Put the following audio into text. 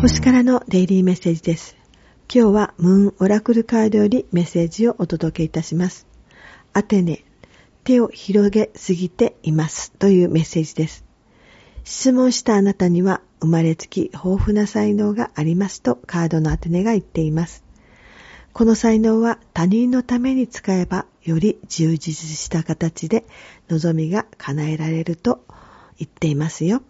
星からのデイリーメッセージです。今日はムーンオラクルカードよりメッセージをお届けいたします。アテネ、手を広げすぎていますというメッセージです。質問したあなたには生まれつき豊富な才能がありますとカードのアテネが言っています。この才能は他人のために使えばより充実した形で望みが叶えられると言っていますよ。